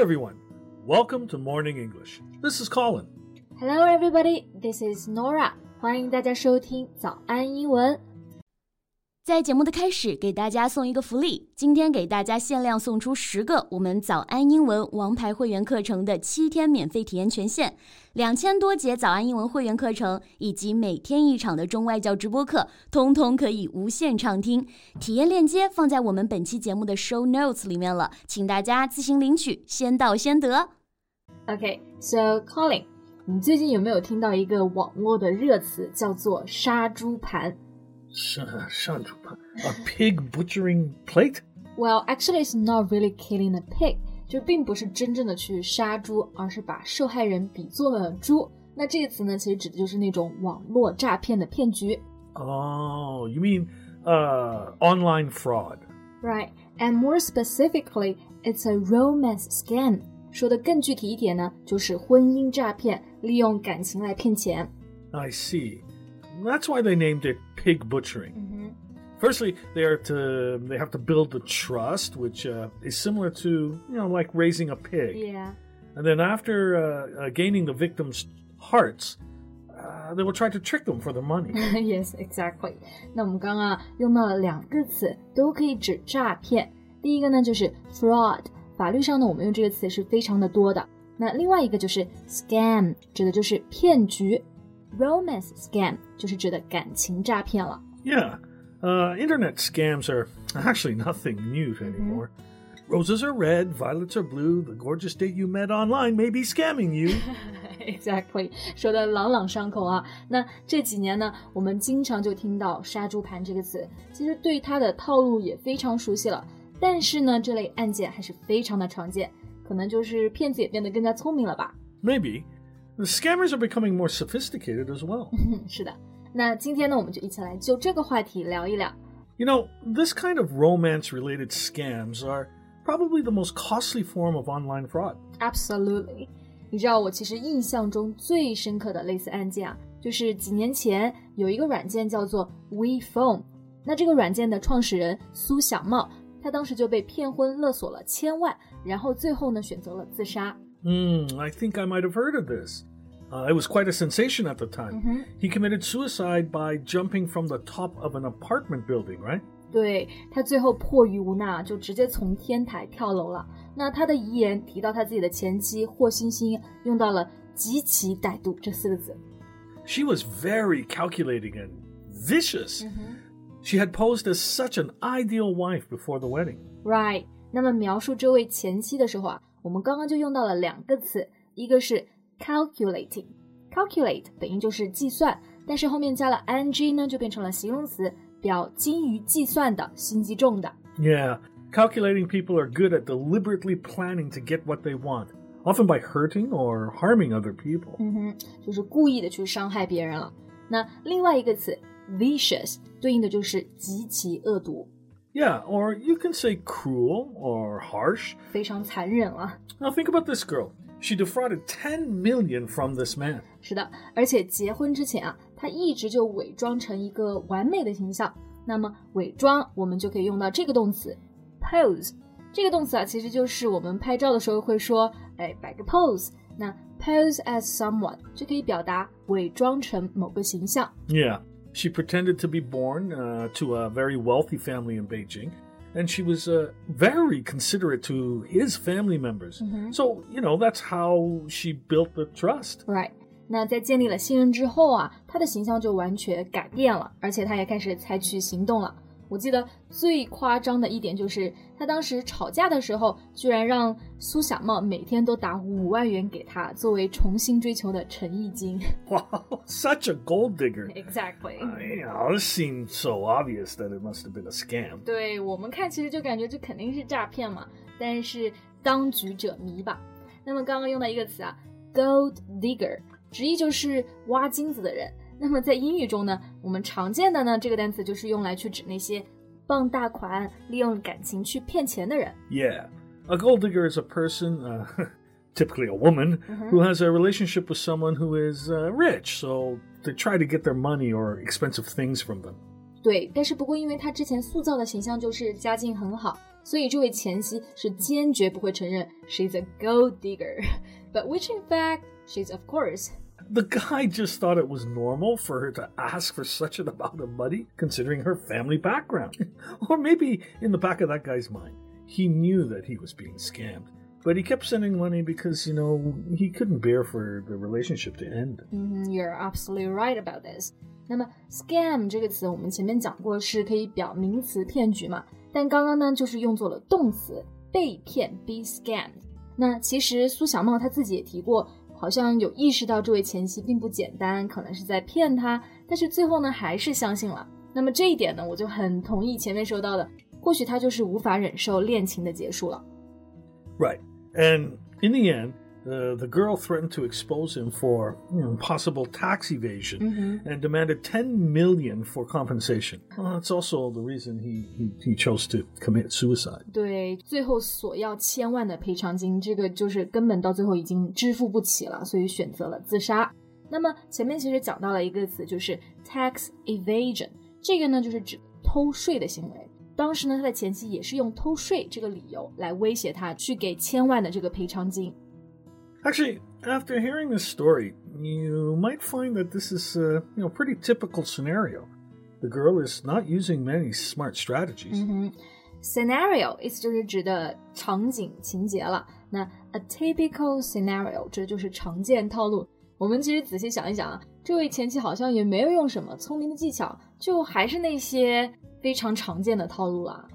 everyone. Welcome to Morning English. This is Colin. Hello everybody. This is Norah. 欢迎大家收听早安英文。在节目的开始，给大家送一个福利。今天给大家限量送出十个我们早安英文王牌会员课程的七天免费体验权限，两千多节早安英文会员课程以及每天一场的中外教直播课，通通可以无限畅听。体验链接放在我们本期节目的 show notes 里面了，请大家自行领取，先到先得。OK，So Colin，你最近有没有听到一个网络的热词叫做“杀猪盘 ”？a pig butchering plate? Well, actually, it's not really killing a pig，就并不是真正的去杀猪，而是把受害人比作了猪。那这个词呢，其实指的就是那种网络诈骗的骗局。Oh, you mean uh, online fraud? Right, and more specifically, it's a romance scam. 说的更具体一点呢，就是婚姻诈骗，利用感情来骗钱。I see. That's why they named it pig butchering. Mm-hmm. Firstly, they are to they have to build the trust, which uh, is similar to you know like raising a pig. Yeah. And then after uh, uh, gaining the victims' hearts, uh, they will try to trick them for the money. yes, exactly. 那我们刚刚用到了两个词，都可以指诈骗。第一个呢就是 fraud，法律上呢我们用这个词是非常的多的。那另外一个就是 scam，指的就是骗局。 Romance scam 就是指的感情诈骗了。Yeah, uh, internet scams are actually nothing new anymore. Mm -hmm. Roses are red, violets are blue. The gorgeous date you met online may be scamming you. exactly，说的朗朗上口啊。那这几年呢，我们经常就听到“杀猪盘”这个词，其实对它的套路也非常熟悉了。但是呢，这类案件还是非常的常见，可能就是骗子也变得更加聪明了吧？Maybe. The scammers are becoming more sophisticated as well. 是的，那今天呢，我们就一起来就这个话题聊一聊。You know, this kind of romance-related scams are probably the most costly form of online fraud. Absolutely. 你知道我其实印象中最深刻的类似案件啊，就是几年前有一个软件叫做 WePhone，那这个软件的创始人苏小茂，他当时就被骗婚勒索了千万，然后最后呢选择了自杀。 Hmm, I think I might have heard of this. Uh, it was quite a sensation at the time. Mm -hmm. He committed suicide by jumping from the top of an apartment building, right? 对他最后迫于无奈，就直接从天台跳楼了。那他的遗言提到他自己的前妻霍星星，用到了“极其歹毒”这四个字。She was very calculating and vicious. Mm -hmm. She had posed as such an ideal wife before the wedding. Right. 那么描述这位前妻的时候啊， 我们刚刚就用到了两个词，一个是 calculating，calculate 本意就是计算，但是后面加了 ing 呢，就变成了形容词，表精于计算的、心机重的。Yeah, calculating people are good at deliberately planning to get what they want, often by hurting or harming other people. 嗯哼，就是故意的去伤害别人了。那另外一个词 vicious 对应的就是极其恶毒。 Yeah, or you can say cruel or harsh. 非常残忍了。Now think about this girl. She defrauded 10 million from this man. 是的，而且结婚之前啊，她一直就伪装成一个完美的形象。那么伪装，我们就可以用到这个动词 pose。这个动词啊，其实就是我们拍照的时候会说，哎，摆个 pose。那 pose as someone 就可以表达伪装成某个形象。Yeah, she pretended to be born uh, to a very wealthy family in Beijing and she was uh, very considerate to his family members. Mm-hmm. So, you know, that's how she built the trust. Right. 那在建立了信任之后啊，他的形象就完全改变了，而且他也开始采取行动了。 我记得最夸张的一点就是，他当时吵架的时候，居然让苏小茂每天都打五万元给他，作为重新追求的诚意金。Wow, such a gold digger! Exactly. I know, this seemed so obvious that it must have been a scam. 对我们看，其实就感觉这肯定是诈骗嘛。但是当局者迷吧。那么刚刚用到一个词啊，gold digger，直译就是挖金子的人。那么在英语中呢，我们常见的呢这个单词就是用来去指那些傍大款、利用感情去骗钱的人。Yeah, a gold digger is a person, uh, typically a woman, Mm-hmm. who has a relationship with someone who is uh, rich, so they try to get their money or expensive things from them. 对，但是不过因为他之前塑造的形象就是家境很好， 所以这位前妻是坚决不会承认 she's a gold digger, but which in fact she's of course. the guy just thought it was normal for her to ask for such an amount of money, considering her family background. or maybe in the back of that guy's mind, he knew that he was being scammed. But he kept sending money because, you know, he couldn't bear for the relationship to end. Mm, you're absolutely right about this. 那么 scam 这个词我们前面讲过是可以表名词骗局嘛，但刚刚呢就是用作了动词被骗 be scammed。那其实苏享茂他自己也提过，好像有意识到这位前妻并不简单，可能是在骗他，但是最后呢还是相信了。那么这一点呢，我就很同意前面说到的，或许他就是无法忍受恋情的结束了。Right. And in the end, uh, the girl threatened to expose him for you know, possible tax evasion Mm-hmm. and demanded 10 million for compensation. Well, that's also the reason he, he, he chose to commit suicide. 对，最后索要千万的赔偿金，这个就是根本到最后已经支付不起了，所以选择了自杀。那么前面其实讲到了一个词，就是 tax evasion，这个呢就是指偷税的行为。当时呢，他的前妻也是用偷税这个理由来威胁他去给千万的这个赔偿金。Actually, after hearing this story, you might find that this is a you know pretty typical scenario. The girl is not using many smart strategies. 嗯哼，scenario 意思就是指的场景情节了。那 a typical scenario 这就是常见套路。我们其实仔细想一想啊，这位前妻好像也没有用什么聪明的技巧，就还是那些非常常见的套路啦。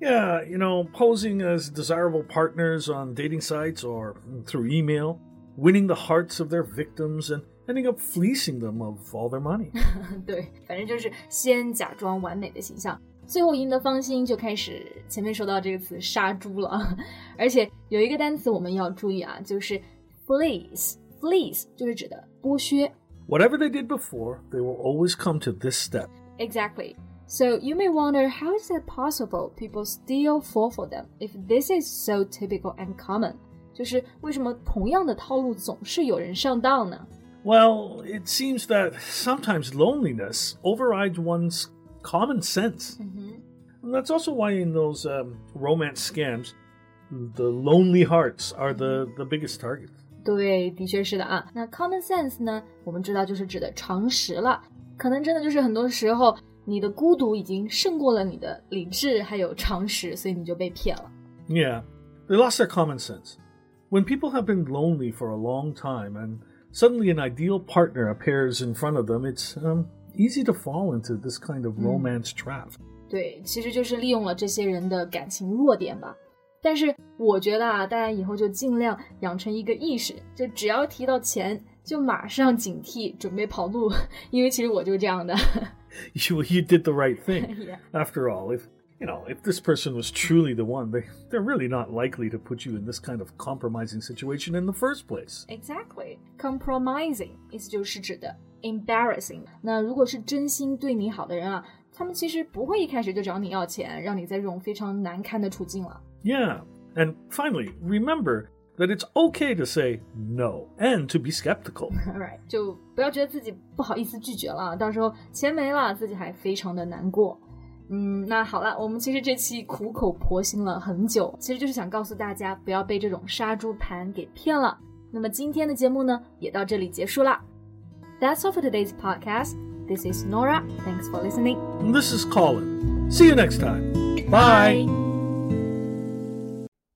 Yeah, you know, posing as desirable partners on dating sites or through email, winning the hearts of their victims, and ending up fleecing them of all their money. 对，反正就是先假装完美的形象，最后赢得芳心，就开始前面说到这个词杀猪了。而且有一个单词我们要注意啊，就是 fleece。fleece 就是指的剥削。 Whatever they did before, they will always come to this step. Exactly. So you may wonder how is it possible people still fall for them if this is so typical and common? 就是为什么同样的套路总是有人上当呢？ Well, it seems that sometimes loneliness overrides one's common sense. And that's also why in those um, romance scams, the lonely hearts are the, the biggest targets. 对，的确是的啊。那 common sense 呢？我们知道就是指的常识了。可能真的就是很多时候 你的孤独已经胜过了你的理智还有常识，所以你就被骗了。Yeah, they lost their common sense. When people have been lonely for a long time and suddenly an ideal partner appears in front of them, it's um, easy to fall into this kind of romance trap. 对，其实就是利用了这些人的感情弱点吧。但是我觉得啊，大家以后就尽量养成一个意识，就只要提到钱，就马上警惕，准备跑路。因为其实我就这样的。You, you did the right thing. Yeah. After all, if you know, if this person was truly the one, they, they're really not likely to put you in this kind of compromising situation in the first place. Exactly, compromising 意思就是指的 embarrassing。那如果是真心对你好的人啊，他们其实不会一开始就找你要钱，让你在这种非常难堪的处境了。 Yeah. And finally, remember that it's okay to say no and to be skeptical. Right，就不要觉得自己不好意思拒绝了，到时候钱没了，自己还非常的难过。嗯，那好了，我们其实这期苦口婆心了很久，其实就是想告诉大家，不要被这种杀猪盘给骗了。那么今天的节目呢，也到这里结束了。That's all for today's podcast. This is Norah. Thanks for listening. This is Colin. See you next time. Bye. Bye.